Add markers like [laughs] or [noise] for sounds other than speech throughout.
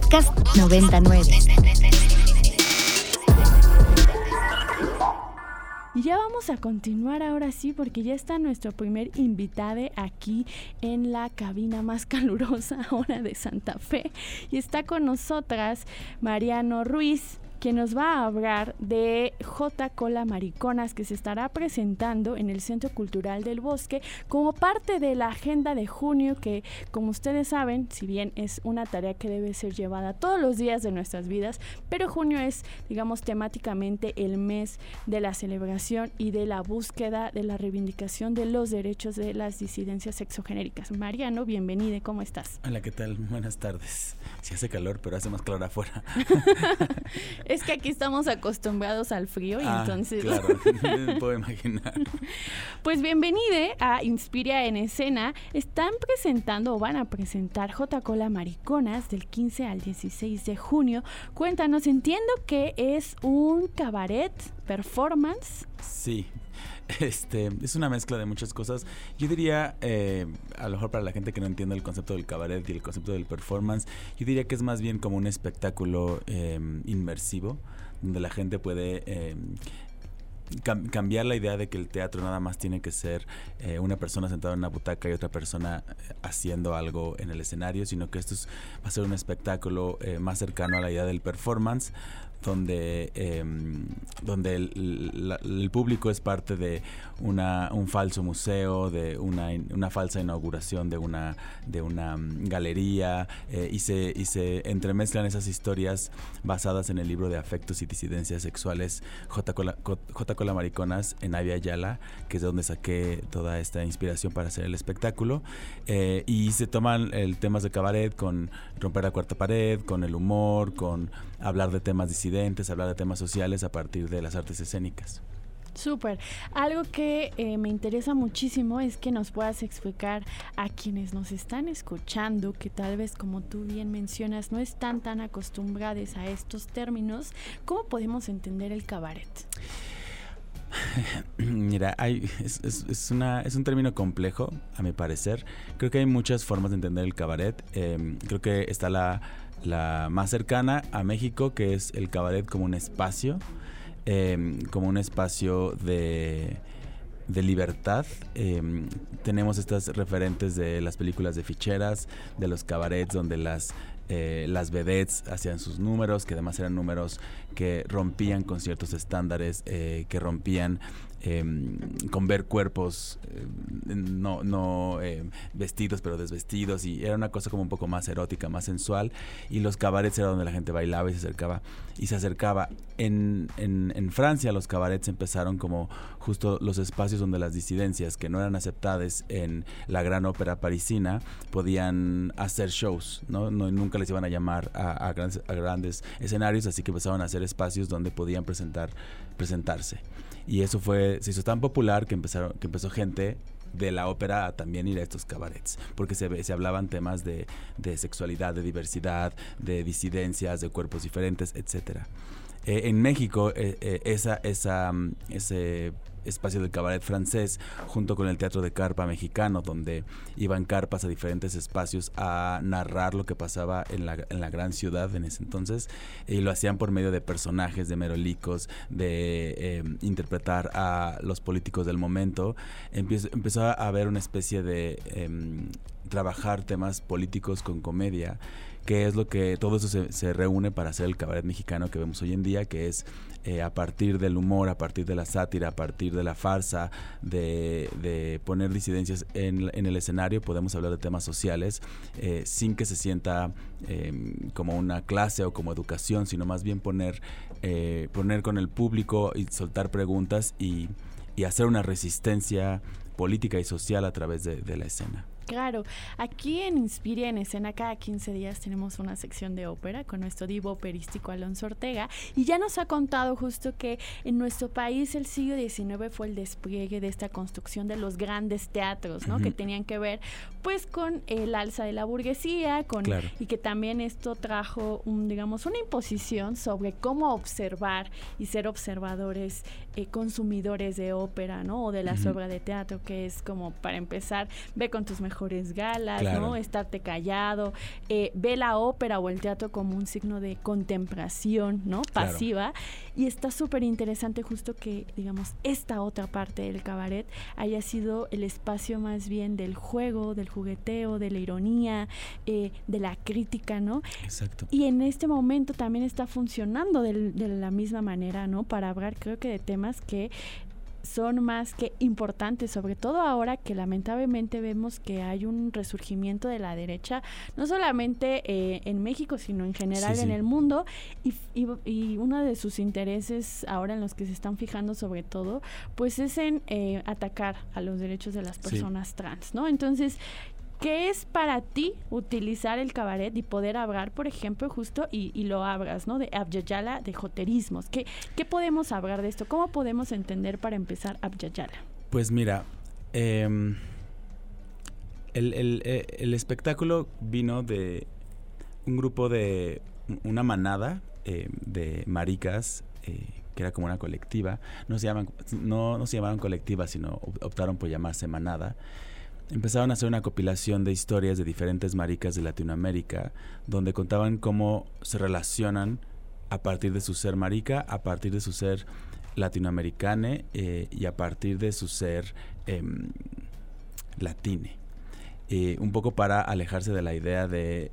Podcast 99. Y ya vamos a continuar ahora sí porque ya está nuestro primer invitado aquí en la cabina más calurosa [laughs] ahora de Santa Fe. Y está con nosotras Mariano Ruiz quien nos va a hablar de J. Cola Mariconas, que se estará presentando en el Centro Cultural del Bosque como parte de la agenda de junio, que como ustedes saben, si bien es una tarea que debe ser llevada todos los días de nuestras vidas, pero junio es, digamos, temáticamente el mes de la celebración y de la búsqueda de la reivindicación de los derechos de las disidencias sexogenéricas. Mariano, bienvenida, ¿cómo estás? Hola, ¿qué tal? Buenas tardes. Si hace calor, pero hace más calor afuera. [laughs] Es que aquí estamos acostumbrados al frío y ah, entonces... Claro, [laughs] [laughs] me puedo imaginar. Pues bienvenida a Inspira en Escena. Están presentando o van a presentar J. Cola Mariconas del 15 al 16 de junio. Cuéntanos, entiendo que es un cabaret performance. Sí, [laughs] este, es una mezcla de muchas cosas. Yo diría, eh, a lo mejor para la gente que no entiende el concepto del cabaret y el concepto del performance, yo diría que es más bien como un espectáculo em, inmersivo, donde la gente puede em, cambiar la idea de que el teatro nada más tiene que ser eh, una persona sentada en una butaca y otra persona eh, haciendo algo en el escenario, sino que esto va a ser un espectáculo más cercano a la idea del performance, donde, em, donde el, público es parte de una, un falso museo, de una, una falsa inauguración de una, de una mm, galería, eh, y, se, y se entremezclan esas historias basadas en el libro de afectos y disidencias sexuales J. Cola, Mariconas en Avia Ayala, que es de donde saqué toda esta inspiración para hacer el espectáculo. Eh, y se toman el temas de cabaret con romper la cuarta pared, con el humor, con hablar de temas disidentes, hablar de temas sociales a partir de las artes escénicas. Súper. Algo que eh, me interesa muchísimo es que nos puedas explicar a quienes nos están escuchando, que tal vez como tú bien mencionas, no están tan acostumbrados a estos términos, ¿cómo podemos entender el cabaret? [laughs] Mira, hay, es, una, es un término complejo, a mi parecer. Creo que hay muchas formas de entender el cabaret. Em, creo que está la, la más cercana a México, que es el cabaret como un espacio, em, como un espacio de, de libertad. Em, tenemos estas referentes de las películas de ficheras, de los cabarets donde las, eh, las vedettes hacían sus números, que además eran números que rompían con ciertos estándares, eh, que rompían Em, con ver cuerpos eh, no, no em, vestidos pero desvestidos y era una cosa como un poco más erótica, más sensual y los cabarets era donde la gente bailaba y se acercaba y se acercaba. En, en, Francia los cabarets empezaron como justo los espacios donde las disidencias que no eran aceptadas en la gran ópera parisina podían hacer shows, ¿no? nunca les iban a llamar a, grandes, escenarios, así que empezaron a hacer espacios donde podían presentar, presentarse. Y eso fue, se hizo tan popular que, empezaron, que empezó gente de la ópera a también ir a estos cabarets, porque se, se hablaban temas de, de sexualidad, de diversidad, de disidencias, de cuerpos diferentes, etcétera. Eh, en México, eh, eh, esa, esa, mm, ese espacio del cabaret francés junto con el teatro de carpa mexicano donde iban carpas a diferentes espacios a narrar lo que pasaba en la, en la gran ciudad en ese entonces. Y lo hacían por medio de personajes de merolicos de interpretar a los políticos del momento. Empezó, empezó a haber una especie de em, trabajar temas políticos con comedia que es lo que todo eso se, reúne para hacer el cabaret mexicano que vemos hoy en día, que es eh, a partir del humor, a partir de la sátira, a partir de la farsa, de, poner disidencias en, el escenario, podemos hablar de temas sociales eh, sin que se sienta em, como una clase o como educación, sino más bien poner, eh, poner con el público y soltar preguntas y, hacer una resistencia política y social a través de la escena. Claro, aquí en Inspiria en Escena cada 15 días tenemos una sección de ópera con nuestro divo operístico Alonso Ortega y ya nos ha contado justo que en nuestro país el siglo XIX fue el despliegue de esta construcción de los grandes teatros, ¿no? Que tenían que ver pues con el alza de la burguesía, con y que también esto trajo un digamos una imposición sobre cómo observar y ser observadores eh, consumidores de ópera, ¿no? O de las obras de teatro, que es como para empezar, ve con tus mejores galas, ¿no? Estarte callado, eh, ve la ópera o el teatro como un signo de contemplación, ¿no? Pasiva. Y está súper interesante justo que, digamos, esta otra parte del cabaret haya sido el espacio más bien del juego, del jugueteo, de la ironía, eh, de la crítica, ¿no? Exacto. Y en este momento también está funcionando de la misma manera, ¿no? Para hablar, creo que de temas que son más que importantes, sobre todo ahora que lamentablemente vemos que hay un resurgimiento de la derecha, no solamente eh, en México, sino en general en el mundo, y, y, uno de sus intereses ahora en los que se están fijando sobre todo, pues es en eh, atacar a los derechos de las personas trans, ¿no? Entonces, ¿Qué es para ti utilizar el cabaret y poder hablar, por ejemplo, justo, y, lo hablas, ¿no? De Abjayala, de joterismos. ¿Qué, ¿Qué podemos hablar de esto? ¿Cómo podemos entender para empezar Abjayala? Pues mira, em, eh, el, espectáculo vino de un grupo de, una manada em, de maricas, eh, que era como una colectiva. No se, llaman, no, no se llamaron colectiva, sino optaron por llamarse manada empezaron a hacer una compilación de historias de diferentes maricas de Latinoamérica, donde contaban cómo se relacionan a partir de su ser marica, a partir de su ser latinoamericane eh, y a partir de su ser em, latine. Eh, un poco para alejarse de la idea de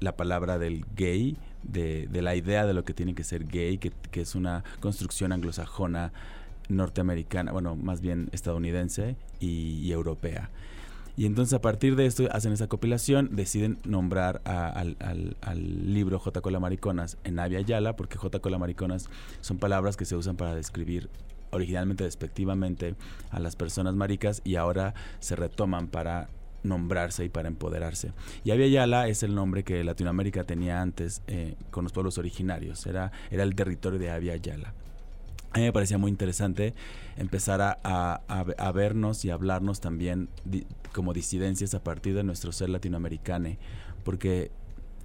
la palabra del gay, de, la idea de lo que tiene que ser gay, que es una construcción anglosajona norteamericana, bueno, más bien estadounidense y, europea. Y entonces a partir de esto hacen esa compilación, deciden nombrar al, libro J. Cola Mariconas en Avia Yala, porque J. Cola Mariconas son palabras que se usan para describir originalmente despectivamente a las personas maricas y ahora se retoman para nombrarse y para empoderarse. Y Avia Yala es el nombre que Latinoamérica tenía antes eh, con los pueblos originarios, era, era el territorio de Avia Yala. A mí me parecía muy interesante empezar a, vernos y hablarnos también como disidencias a partir de nuestro ser latinoamericano, porque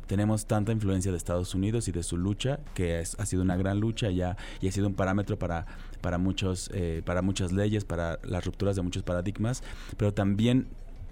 tenemos tanta influencia de Estados Unidos y de su lucha, que ha sido una gran lucha ya y ha sido un parámetro para, para, muchos, eh, para muchas leyes, para las rupturas de muchos paradigmas, pero también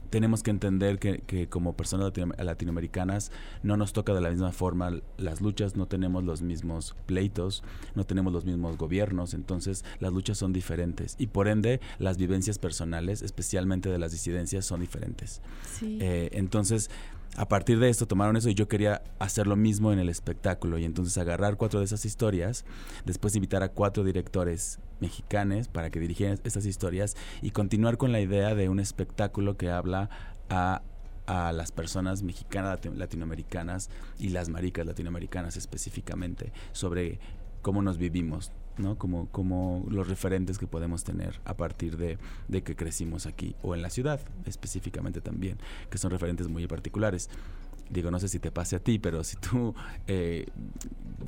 tenemos que entender que, como personas latinoamericanas no nos toca de la misma forma las luchas, no tenemos los mismos pleitos, no tenemos los mismos gobiernos, entonces las luchas son diferentes y por ende las vivencias personales, especialmente de las disidencias, son diferentes. Eh, entonces a partir de esto tomaron eso y yo quería hacer lo mismo en el espectáculo. Y entonces agarrar cuatro de esas historias, después invitar a cuatro directores mexicanos para que dirigieran estas historias y continuar con la idea de un espectáculo que habla a a las personas mexicanas, latinoamericanas y las maricas latinoamericanas específicamente sobre cómo nos vivimos, ¿no? Como, como los referentes que podemos tener a partir de, que crecimos aquí o en la ciudad específicamente también, que son referentes muy particulares. Digo, no sé si te pase a ti, pero si tú eh,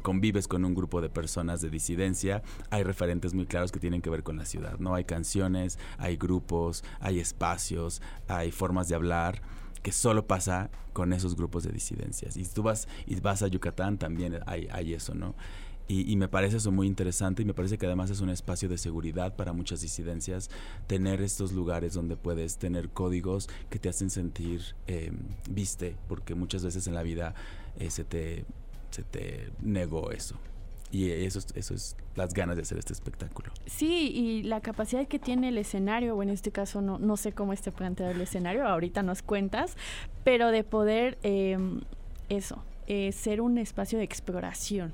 convives con un grupo de personas de disidencia, hay referentes muy claros que tienen que ver con la ciudad, ¿no? Hay canciones, hay grupos, hay espacios, hay formas de hablar que solo pasa con esos grupos de disidencias. Y si tú vas y vas a Yucatán, también hay, hay eso, ¿no? Y, me parece eso muy interesante y me parece que además es un espacio de seguridad para muchas disidencias tener estos lugares donde puedes tener códigos que te hacen sentir eh, viste, porque muchas veces en la vida eh, se, te, se te negó eso. Y eso, eso es las ganas de hacer este espectáculo. Sí, y la capacidad que tiene el escenario, o en este caso no, no sé cómo esté planteado el escenario, ahorita nos cuentas, pero de poder eh, eso, eh, ser un espacio de exploración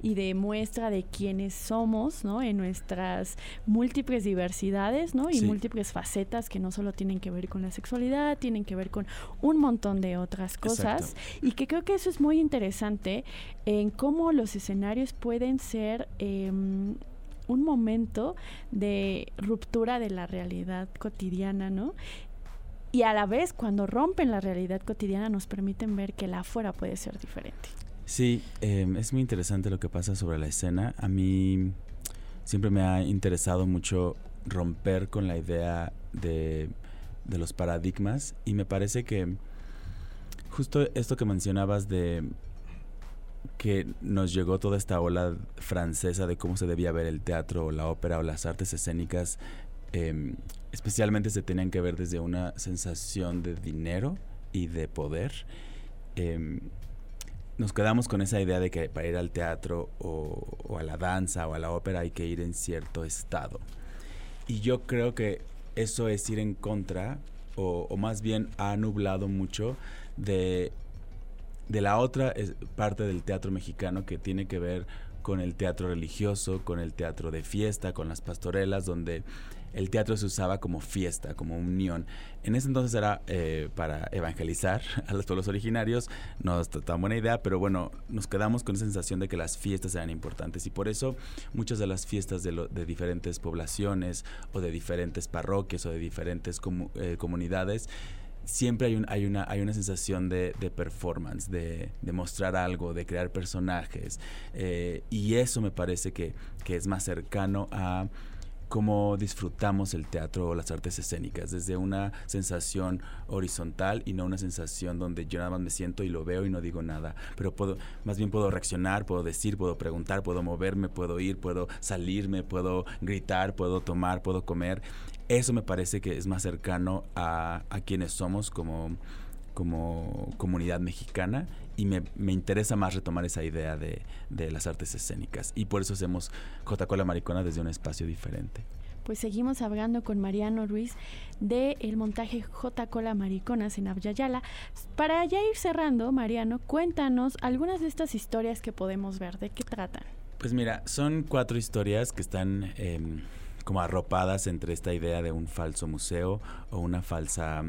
y de muestra de quiénes somos ¿no? en nuestras múltiples diversidades ¿no? y múltiples facetas que no solo tienen que ver con la sexualidad, tienen que ver con un montón de otras cosas y que creo que eso es muy interesante en cómo los escenarios pueden ser... Em, un momento de ruptura de la realidad cotidiana, ¿no? Y a la vez cuando rompen la realidad cotidiana nos permiten ver que la afuera puede ser diferente. Sí, em, es muy interesante lo que pasa sobre la escena. A mí siempre me ha interesado mucho romper con la idea de, de los paradigmas y me parece que justo esto que mencionabas de que nos llegó toda esta ola francesa de cómo se debía ver el teatro o la ópera o las artes escénicas em, especialmente se tenían que ver desde una sensación de dinero y de poder. Em, nos quedamos con esa idea de que para ir al teatro o, a la danza o a la ópera hay que ir en cierto estado. Y yo creo que eso es ir en contra, o, más bien ha nublado mucho de, de la otra parte del teatro mexicano que tiene que ver con el teatro religioso, con el teatro de fiesta, con las pastorelas, donde el teatro se usaba como fiesta, como unión. En ese entonces era eh, para evangelizar [laughs] a los pueblos originarios, no es tan buena idea, pero bueno, nos quedamos con esa sensación de que las fiestas eran importantes y por eso muchas de las fiestas de, de diferentes poblaciones o de diferentes parroquias o de diferentes eh, comunidades siempre hay, un, hay, una, hay una sensación de, performance, de, mostrar algo, de crear personajes. Eh, y eso me parece que, que es más cercano a cómo disfrutamos el teatro o las artes escénicas, desde una sensación horizontal y no una sensación donde yo nada más me siento y lo veo y no digo nada, pero puedo, más bien puedo reaccionar, puedo decir, puedo preguntar, puedo moverme, puedo ir, puedo salirme, puedo gritar, puedo tomar, puedo comer. Eso me parece que es más cercano a, a quienes somos como, como comunidad mexicana y me, me, interesa más retomar esa idea de, de, las artes escénicas. Y por eso hacemos J-Cola Maricona desde un espacio diferente. Pues seguimos hablando con Mariano Ruiz del el montaje J-Cola Mariconas en Abyayala. Para ya ir cerrando, Mariano, cuéntanos algunas de estas historias que podemos ver. ¿De qué tratan? Pues mira, son cuatro historias que están... Eh, como arropadas entre esta idea de un falso museo o una falsa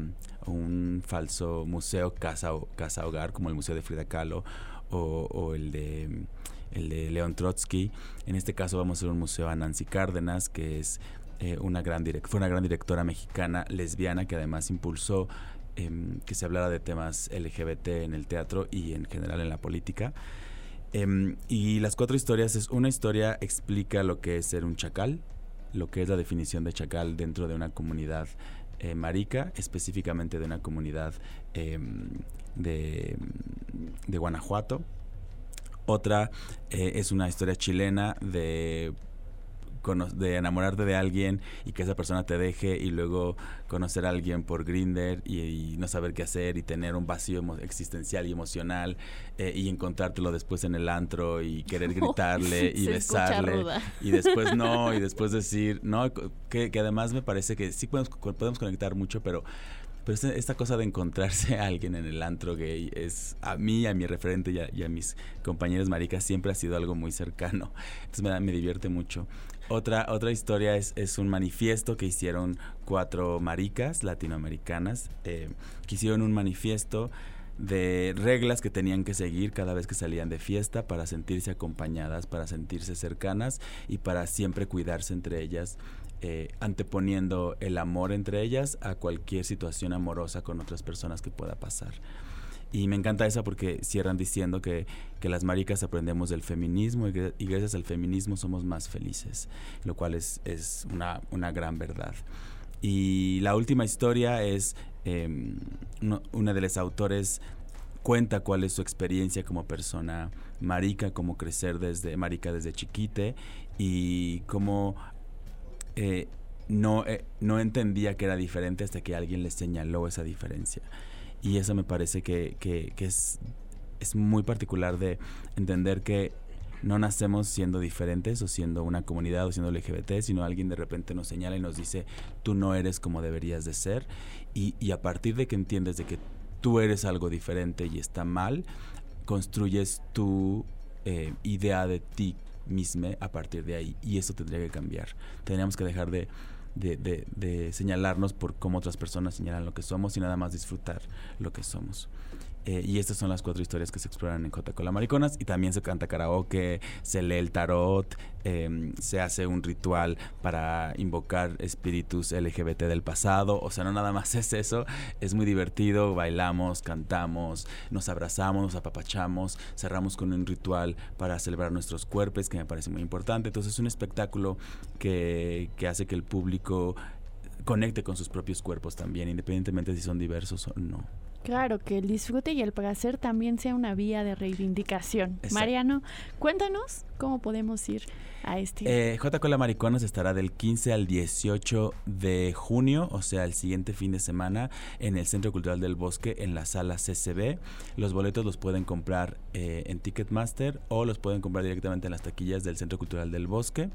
un falso museo casa casa hogar como el museo de Frida Kahlo o, el de el de León Trotsky. En este caso vamos a hacer un museo a Nancy Cárdenas que es eh, una gran fue una gran directora mexicana lesbiana que además impulsó em, que se hablara de temas LGBT en el teatro y en general en la política. Em, y las cuatro historias es una historia explica lo que es ser un chacal lo que es la definición de chacal dentro de una comunidad eh, marica, específicamente de una comunidad em, de, Guanajuato. Otra eh, es una historia chilena de de enamorarte de alguien y que esa persona te deje y luego conocer a alguien por Grinder y, no saber qué hacer y tener un vacío existencial y emocional eh, y encontrártelo después en el antro y querer [laughs] gritarle y besarle y después no [laughs] y después decir no que, además me parece que sí podemos, podemos conectar mucho pero pero esta cosa de encontrarse a alguien en el antro gay es a mí, a mi referente y a, mis compañeros maricas siempre ha sido algo muy cercano. Entonces me, me divierte mucho. Otra, otra historia es, es, un manifiesto que hicieron cuatro maricas latinoamericanas, eh, que hicieron un manifiesto de reglas que tenían que seguir cada vez que salían de fiesta para sentirse acompañadas, para sentirse cercanas y para siempre cuidarse entre ellas, eh, anteponiendo el amor entre ellas a cualquier situación amorosa con otras personas que pueda pasar. Y me encanta esa porque cierran diciendo que, que las maricas aprendemos del feminismo y, gracias al feminismo somos más felices, lo cual es, es una, una, gran verdad. Y la última historia es, eh, una de los autores cuenta cuál es su experiencia como persona marica, cómo crecer desde marica desde chiquite y cómo eh, no, eh, no entendía que era diferente hasta que alguien le señaló esa diferencia. Y eso me parece que, que, es, es muy particular de entender que no nacemos siendo diferentes o siendo una comunidad o siendo LGBT, sino alguien de repente nos señala y nos dice, tú no eres como deberías de ser. Y, y a partir de que entiendes de que tú eres algo diferente y está mal, construyes tu eh, idea de ti misma a partir de ahí. Y eso tendría que cambiar. Tendríamos que dejar de de, de, de, señalarnos por cómo otras personas señalan lo que somos y nada más disfrutar lo que somos. Eh, y estas son las cuatro historias que se exploran en J. Cola Mariconas. Y también se canta karaoke, se lee el tarot, em, se hace un ritual para invocar espíritus LGBT del pasado. O sea, no nada más [laughs] es eso. Es muy divertido. Bailamos, cantamos, nos abrazamos, nos apapachamos. Cerramos con un ritual para celebrar nuestros cuerpos, que me parece muy importante. Entonces, es un espectáculo que hace que el público conecte con sus propios cuerpos también, independientemente si son diversos o no. Claro, que el disfrute y el placer también sea una vía de reivindicación. Mariano, cuéntanos cómo podemos ir a este. Eh, J. Cola Mariconas estará del 15 al 18 de junio, o sea, el siguiente fin de semana, en el Centro Cultural del Bosque, en la sala CCB. Los boletos los pueden comprar eh, en Ticketmaster o los pueden comprar directamente en las taquillas del Centro Cultural del Bosque.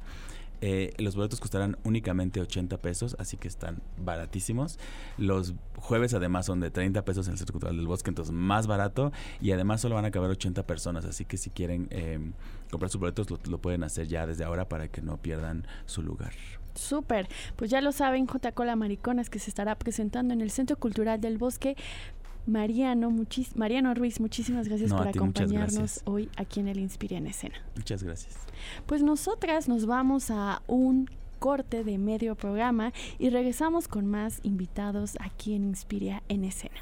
Eh, los boletos costarán únicamente 80 pesos, así que están baratísimos. Los jueves además son de 30 pesos en el Centro Cultural del Bosque, entonces más barato. Y además solo van a caber 80 personas, así que si quieren em, comprar sus boletos lo, pueden hacer ya desde ahora para que no pierdan su lugar. Súper, pues ya lo saben, J. Cola Mariconas que se estará presentando en el Centro Cultural del Bosque. Mariano, Mariano Ruiz, muchísimas gracias por acompañarnos hoy aquí en el Inspira en Escena. Muchas gracias. Pues nosotras nos vamos a un corte de medio programa y regresamos con más invitados aquí en Inspira en Escena.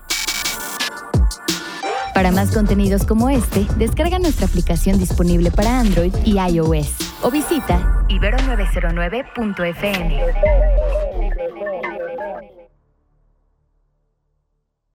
Para más contenidos como este, descarga nuestra aplicación disponible para Android y iOS o visita ibero909.fm.